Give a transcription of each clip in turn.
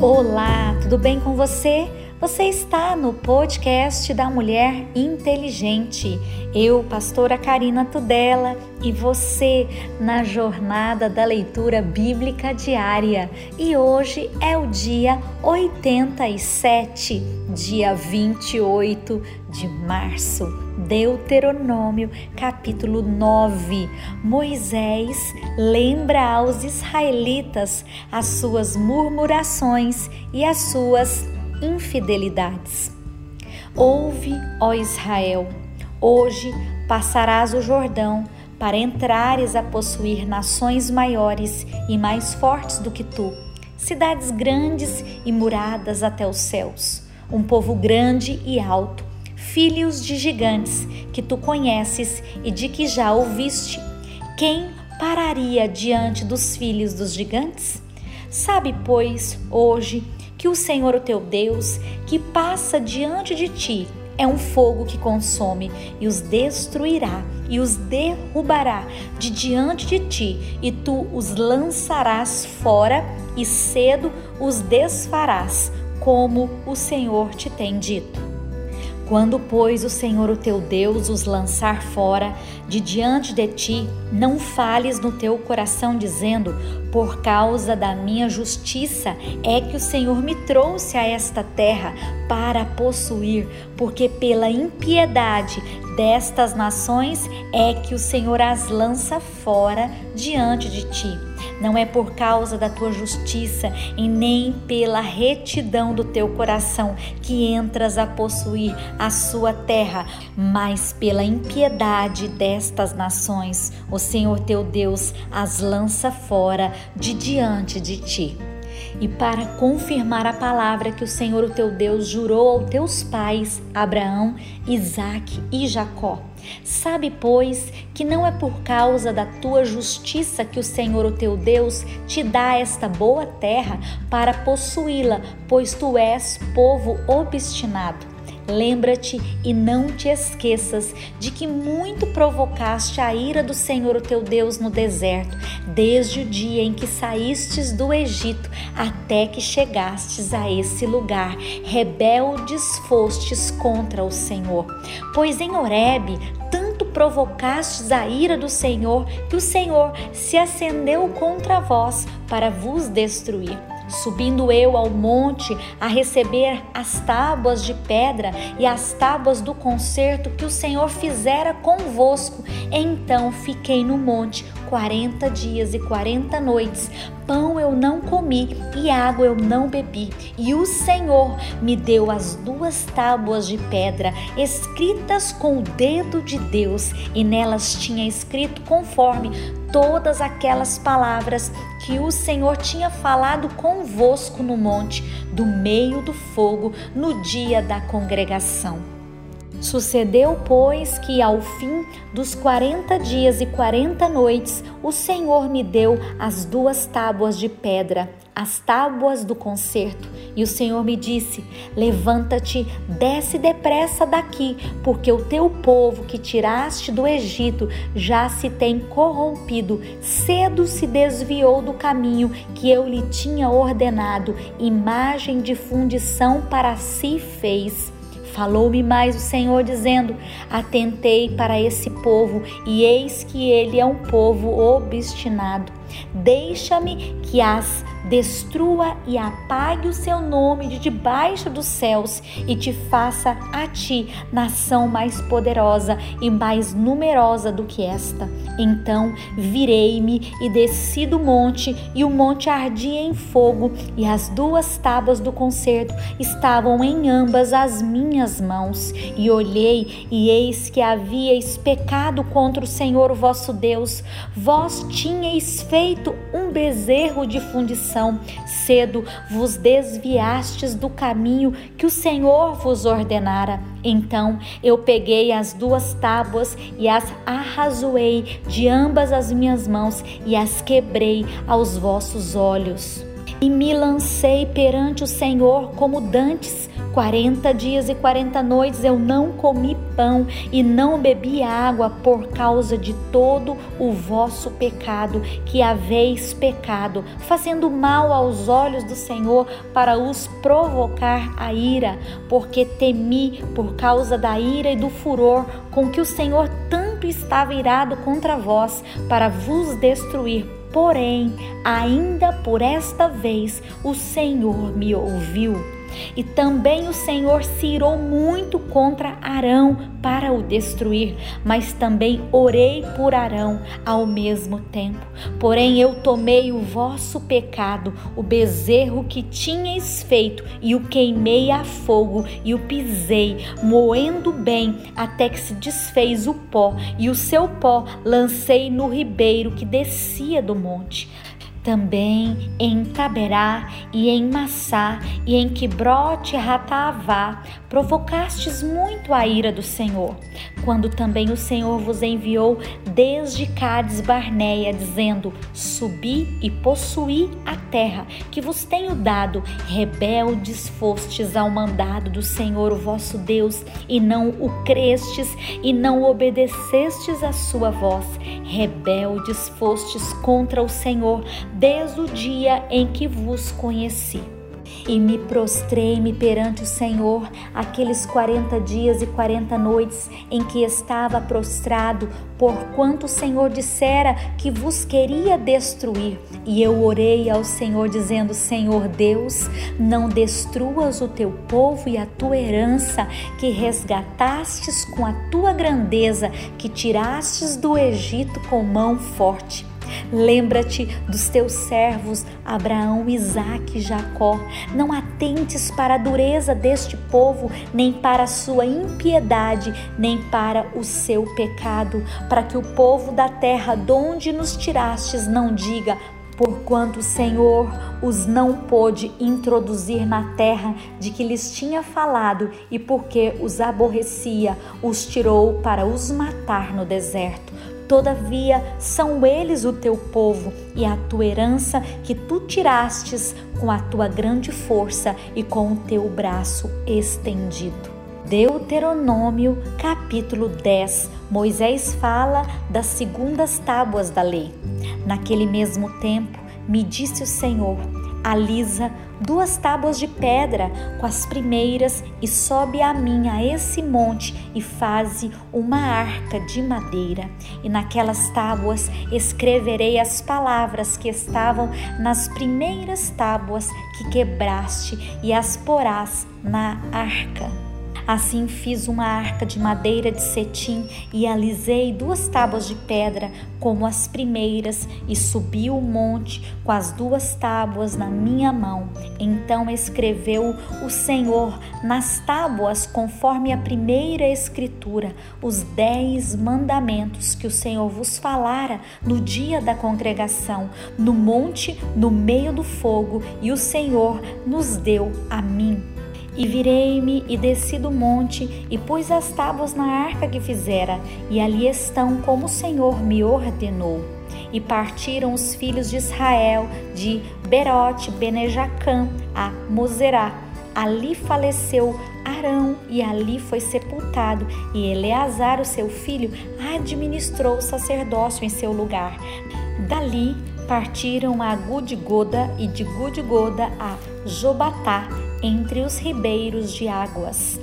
Olá, tudo bem com você? Você está no podcast da Mulher Inteligente. Eu, pastora Karina Tudela, e você na jornada da leitura bíblica diária. E hoje é o dia 87, dia 28 de março. Deuteronômio, capítulo 9. Moisés lembra aos israelitas as suas murmurações e as suas infidelidades. Ouve, ó Israel, hoje passarás o Jordão para entrares a possuir nações maiores e mais fortes do que tu, cidades grandes e muradas até os céus, um povo grande e alto, filhos de gigantes que tu conheces e de que já ouviste. Quem pararia diante dos filhos dos gigantes? Sabe, pois, hoje que o Senhor, o teu Deus, que passa diante de ti, é um fogo que consome e os destruirá e os derrubará de diante de ti, e tu os lançarás fora e cedo os desfarás, como o Senhor te tem dito. Quando, pois, o Senhor, o teu Deus, os lançar fora de diante de ti, não fales no teu coração, dizendo: Por causa da minha justiça é que o Senhor me trouxe a esta terra para possuir, porque pela impiedade destas nações é que o Senhor as lança fora diante de ti não é por causa da tua justiça e nem pela retidão do teu coração que entras a possuir a sua terra, mas pela impiedade destas nações. O Senhor teu Deus as lança fora de diante de ti e para confirmar a palavra que o Senhor, o teu Deus, jurou aos teus pais, Abraão, Isaque e Jacó. Sabe, pois, que não é por causa da tua justiça que o Senhor, o teu Deus, te dá esta boa terra para possuí-la, pois tu és povo obstinado. Lembra-te e não te esqueças de que muito provocaste a ira do Senhor o teu Deus no deserto, desde o dia em que saístes do Egito até que chegastes a esse lugar. Rebeldes fostes contra o Senhor. Pois em Horebe tanto provocastes a ira do Senhor que o Senhor se acendeu contra vós para vos destruir subindo eu ao monte a receber as tábuas de pedra e as tábuas do concerto que o Senhor fizera convosco. Então fiquei no monte quarenta dias e quarenta noites. Pão eu não comi e água eu não bebi. E o Senhor me deu as duas tábuas de pedra, escritas com o dedo de Deus, e nelas tinha escrito conforme todas aquelas palavras que o Senhor tinha falado convosco no monte, do meio do fogo, no dia da congregação. Sucedeu, pois, que ao fim dos quarenta dias e quarenta noites, o Senhor me deu as duas tábuas de pedra, as tábuas do concerto. E o Senhor me disse: Levanta-te, desce depressa daqui, porque o teu povo que tiraste do Egito já se tem corrompido, cedo se desviou do caminho que eu lhe tinha ordenado, imagem de fundição para si fez. Falou-me mais o Senhor, dizendo: Atentei para esse povo, e eis que ele é um povo obstinado. Deixa-me que as destrua e apague o seu nome de debaixo dos céus e te faça a ti nação mais poderosa e mais numerosa do que esta. Então virei-me e desci do monte, e o monte ardia em fogo, e as duas tábuas do concerto estavam em ambas as minhas mãos. E olhei, e eis que havíeis pecado contra o Senhor vosso Deus. Vós tinhais feito um bezerro de fundição cedo vos desviastes do caminho que o Senhor vos ordenara. Então eu peguei as duas tábuas e as arrazoei de ambas as minhas mãos e as quebrei aos vossos olhos. E me lancei perante o Senhor como dantes Quarenta dias e quarenta noites eu não comi pão e não bebi água por causa de todo o vosso pecado que haveis pecado, fazendo mal aos olhos do Senhor para os provocar a ira, porque temi por causa da ira e do furor com que o Senhor tanto estava irado contra vós para vos destruir. Porém, ainda por esta vez o Senhor me ouviu e também o Senhor se irou muito contra Arão para o destruir, mas também orei por Arão ao mesmo tempo. Porém, eu tomei o vosso pecado, o bezerro que tinhais feito, e o queimei a fogo, e o pisei, moendo bem, até que se desfez o pó, e o seu pó lancei no ribeiro que descia do monte também em Taberá e em Massá e em Quibrote Ratavá provocastes muito a ira do Senhor, quando também o Senhor vos enviou desde Cádiz Barneia, dizendo: Subi e possuí a terra que vos tenho dado. Rebeldes fostes ao mandado do Senhor, o vosso Deus, e não o crestes e não obedecestes a sua voz. Rebeldes fostes contra o Senhor desde o dia em que vos conheci e me prostrei-me perante o Senhor aqueles quarenta dias e quarenta noites em que estava prostrado, porquanto o Senhor dissera que vos queria destruir. E eu orei ao Senhor, dizendo: Senhor Deus, não destruas o teu povo e a tua herança, que resgatastes com a tua grandeza, que tirastes do Egito com mão forte. Lembra-te dos teus servos Abraão, Isaque e Jacó. Não atentes para a dureza deste povo, nem para a sua impiedade, nem para o seu pecado, para que o povo da terra donde nos tirastes não diga: porquanto o Senhor os não pôde introduzir na terra de que lhes tinha falado, e porque os aborrecia, os tirou para os matar no deserto. Todavia são eles o teu povo e a tua herança que tu tirastes com a tua grande força e com o teu braço estendido. Deuteronômio capítulo 10 Moisés fala das segundas tábuas da lei. Naquele mesmo tempo, me disse o Senhor: alisa duas tábuas de pedra com as primeiras e sobe a mim a esse monte e faze uma arca de madeira. E naquelas tábuas escreverei as palavras que estavam nas primeiras tábuas que quebraste e as porás na arca. Assim fiz uma arca de madeira de cetim e alisei duas tábuas de pedra como as primeiras e subi o monte com as duas tábuas na minha mão. Então escreveu o Senhor nas tábuas, conforme a primeira escritura, os dez mandamentos que o Senhor vos falara no dia da congregação, no monte, no meio do fogo, e o Senhor nos deu a mim. E virei-me e desci do monte e pus as tábuas na arca que fizera, e ali estão como o Senhor me ordenou. E partiram os filhos de Israel de Berote, Benejacã, a Mozerá. Ali faleceu Arão e ali foi sepultado, e Eleazar, o seu filho, administrou o sacerdócio em seu lugar. Dali partiram a Gudigoda e de Gudigoda a Jobatá, entre os ribeiros de águas,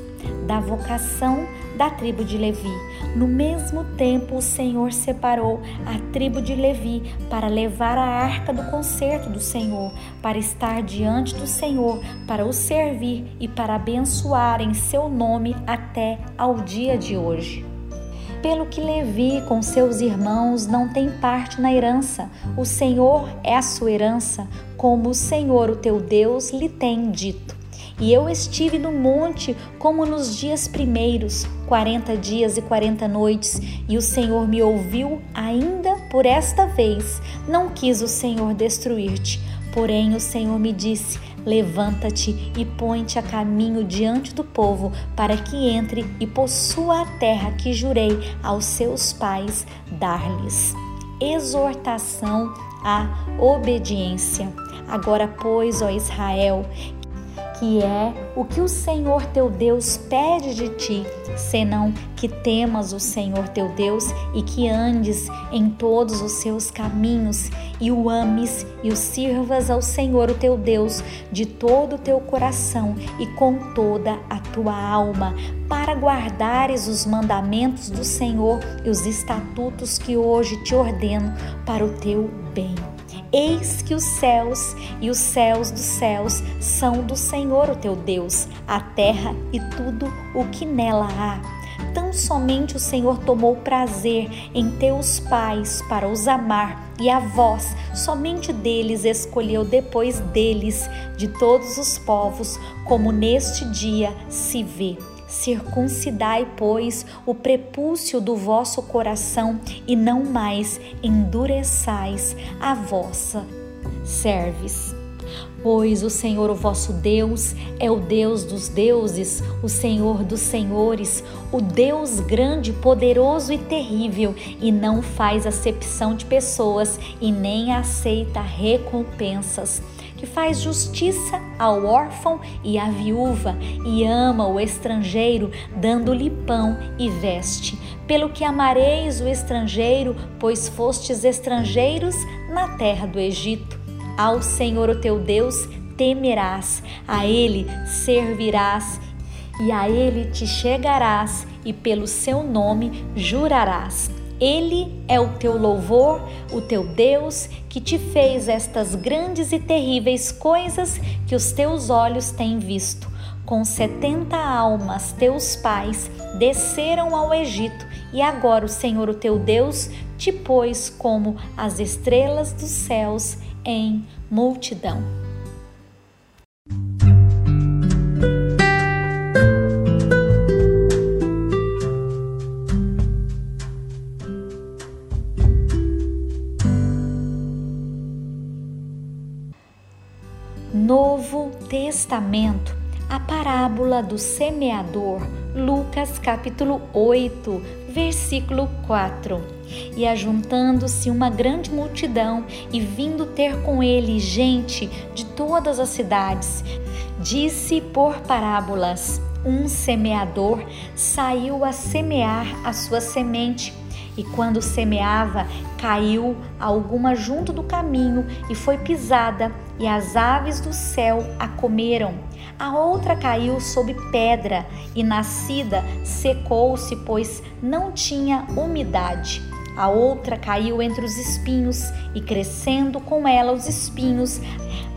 da vocação da tribo de Levi. No mesmo tempo, o Senhor separou a tribo de Levi para levar a arca do concerto do Senhor, para estar diante do Senhor, para o servir e para abençoar em seu nome até ao dia de hoje pelo que Levi com seus irmãos não tem parte na herança. O Senhor é a sua herança, como o Senhor, o teu Deus, lhe tem dito. E eu estive no monte como nos dias primeiros, quarenta dias e quarenta noites, e o Senhor me ouviu ainda por esta vez. Não quis o Senhor destruir-te, porém o Senhor me disse: Levanta-te e põe-te a caminho diante do povo, para que entre e possua a terra que jurei aos seus pais dar-lhes. Exortação à obediência. Agora, pois, ó Israel, que é o que o Senhor teu Deus pede de ti, senão que temas o Senhor teu Deus e que andes em todos os seus caminhos e o ames e o sirvas ao Senhor o teu Deus de todo o teu coração e com toda a tua alma, para guardares os mandamentos do Senhor e os estatutos que hoje te ordeno para o teu bem. Eis que os céus e os céus dos céus são do Senhor o teu Deus, a terra e tudo o que nela há. Tão somente o Senhor tomou prazer em teus pais para os amar, e a vós, somente deles, escolheu depois deles, de todos os povos, como neste dia se vê. Circuncidai, pois, o prepúcio do vosso coração e não mais endureçais a vossa cerviz. Pois o Senhor, o vosso Deus, é o Deus dos deuses, o Senhor dos senhores, o Deus grande, poderoso e terrível, e não faz acepção de pessoas e nem aceita recompensas que faz justiça ao órfão e à viúva, e ama o estrangeiro, dando-lhe pão e veste. Pelo que amareis o estrangeiro, pois fostes estrangeiros na terra do Egito. Ao Senhor o teu Deus temerás, a ele servirás e a ele te chegarás e pelo seu nome jurarás. Ele é o teu louvor, o teu Deus, que te fez estas grandes e terríveis coisas que os teus olhos têm visto. Com setenta almas, teus pais desceram ao Egito, e agora o Senhor, o teu Deus, te pôs como as estrelas dos céus em multidão. Testamento, a parábola do semeador, Lucas capítulo 8, versículo 4. E ajuntando-se uma grande multidão e vindo ter com ele gente de todas as cidades, disse por parábolas: Um semeador saiu a semear a sua semente e quando semeava, caiu alguma junto do caminho e foi pisada, e as aves do céu a comeram. A outra caiu sob pedra e, nascida, secou-se, pois não tinha umidade. A outra caiu entre os espinhos e, crescendo com ela os espinhos,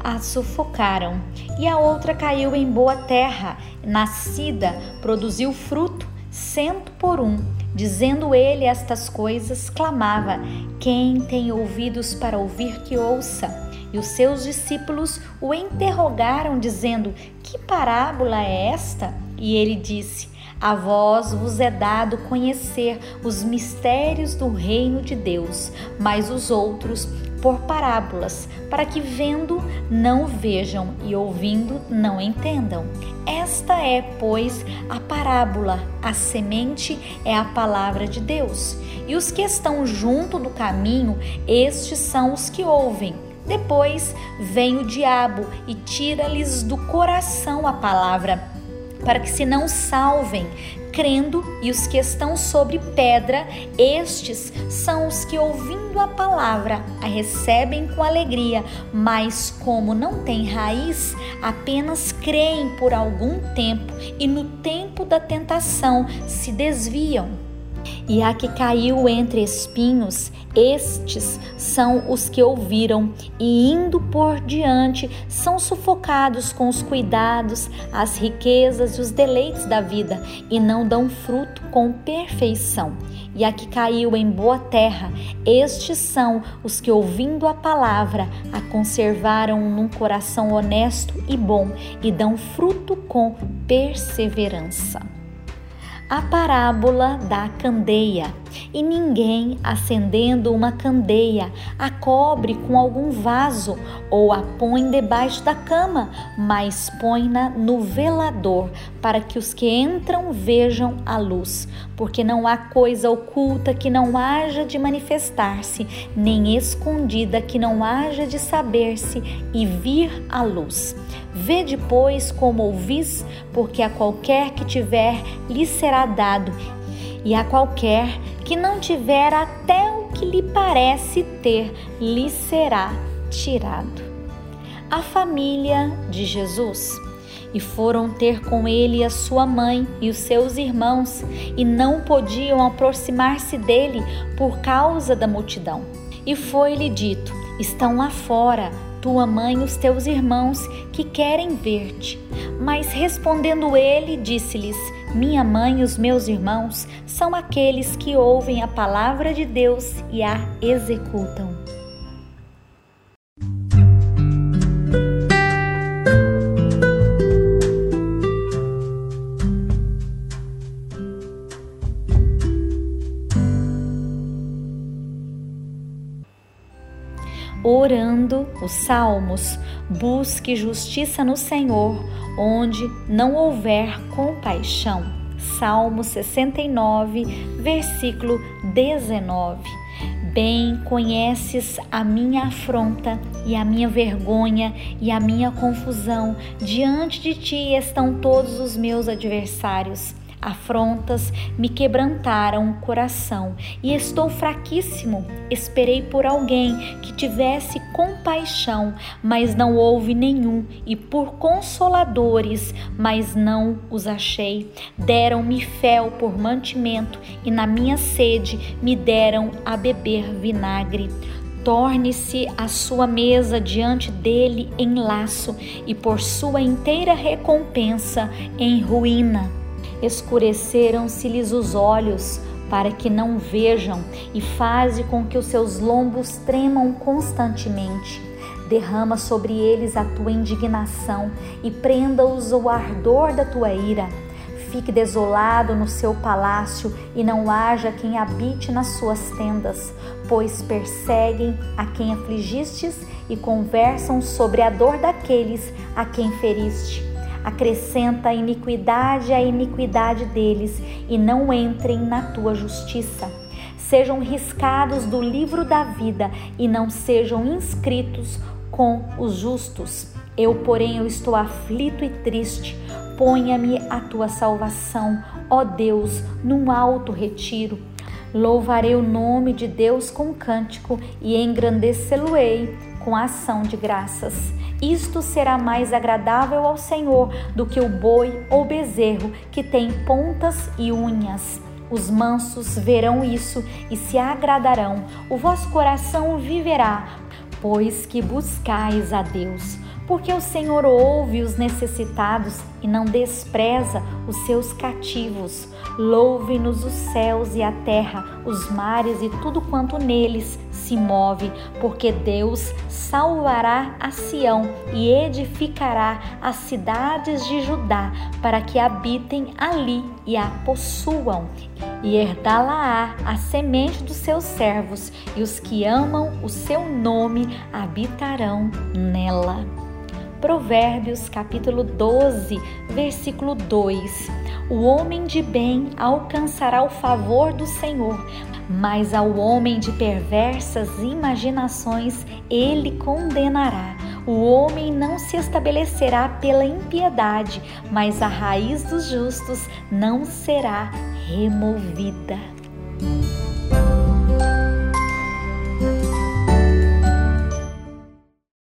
a sufocaram. E a outra caiu em boa terra, nascida, produziu fruto, cento por um Dizendo ele estas coisas, clamava: Quem tem ouvidos para ouvir, que ouça. E os seus discípulos o interrogaram, dizendo: Que parábola é esta? E ele disse: A vós vos é dado conhecer os mistérios do reino de Deus, mas os outros por parábolas, para que vendo não vejam e ouvindo não entendam. Esta é, pois, a parábola. A semente é a palavra de Deus. E os que estão junto do caminho, estes são os que ouvem. Depois vem o diabo e tira-lhes do coração a palavra, para que se não salvem crendo, e os que estão sobre pedra, estes são os que, ouvindo a palavra, a recebem com alegria, mas como não têm raiz, apenas creem por algum tempo e no tempo da tentação se desviam. E a que caiu entre espinhos, estes são os que ouviram e, indo por diante, são sufocados com os cuidados, as riquezas e os deleites da vida e não dão fruto com perfeição. E a que caiu em boa terra, estes são os que, ouvindo a palavra, a conservaram num coração honesto e bom e dão fruto com perseverança. A parábola da candeia E ninguém, acendendo uma candeia, a cobre com algum vaso ou a põe debaixo da cama, mas põe-na no velador, para que os que entram vejam a luz. Porque não há coisa oculta que não haja de manifestar-se, nem escondida que não haja de saber-se e vir à luz. Vê depois como ouvis, porque a qualquer que tiver lhe será dado, e a qualquer que não tiver até o que lhe parece ter, lhe será tirado. A família de Jesus. E foram ter com ele a sua mãe e os seus irmãos, e não podiam aproximar-se dele por causa da multidão. E foi-lhe dito: Estão lá fora tua mãe e os teus irmãos que querem ver-te. Mas respondendo ele, disse-lhes: Minha mãe e os meus irmãos são aqueles que ouvem a palavra de Deus e a executam. orando os salmos, busque justiça no Senhor, onde não houver compaixão. Salmo 69, versículo 19. Bem conheces a minha afronta e a minha vergonha e a minha confusão. Diante de ti estão todos os meus adversários afrontas me quebrantaram o coração e estou fraquíssimo. Esperei por alguém que tivesse compaixão, mas não houve nenhum, e por consoladores, mas não os achei. Deram-me fel por mantimento, e na minha sede me deram a beber vinagre torne-se a sua mesa diante dele em laço e por sua inteira recompensa em ruína escureceram-se-lhes os olhos, para que não vejam, e faze com que os seus lombos tremam constantemente. Derrama sobre eles a tua indignação e prenda-os o ardor da tua ira. Fique desolado no seu palácio e não haja quem habite nas suas tendas, pois perseguem a quem afligistes e conversam sobre a dor daqueles a quem feriste acrescenta a iniquidade à iniquidade deles e não entrem na tua justiça. Sejam riscados do livro da vida e não sejam inscritos com os justos. Eu, porém, eu estou aflito e triste. Ponha-me a tua salvação, ó Deus, num alto retiro. Louvarei o nome de Deus com cântico e engrandecê-lo-ei com ação de graças. Isto será mais agradável ao Senhor do que o boi ou bezerro que tem pontas e unhas. Os mansos verão isso e se agradarão. O vosso coração viverá, pois que buscais a Deus porque o Senhor ouve os necessitados e não despreza os seus cativos. Louve-nos os céus e a terra, os mares e tudo quanto neles se move, porque Deus salvará a Sião e edificará as cidades de Judá, para que habitem ali e a possuam. E herdá-la-á a semente dos seus servos, e os que amam o seu nome habitarão nela. Provérbios capítulo 12, versículo 2. O homem de bem alcançará o favor do Senhor, mas ao homem de perversas imaginações ele condenará. O homem não se estabelecerá pela impiedade, mas a raiz dos justos não será removida.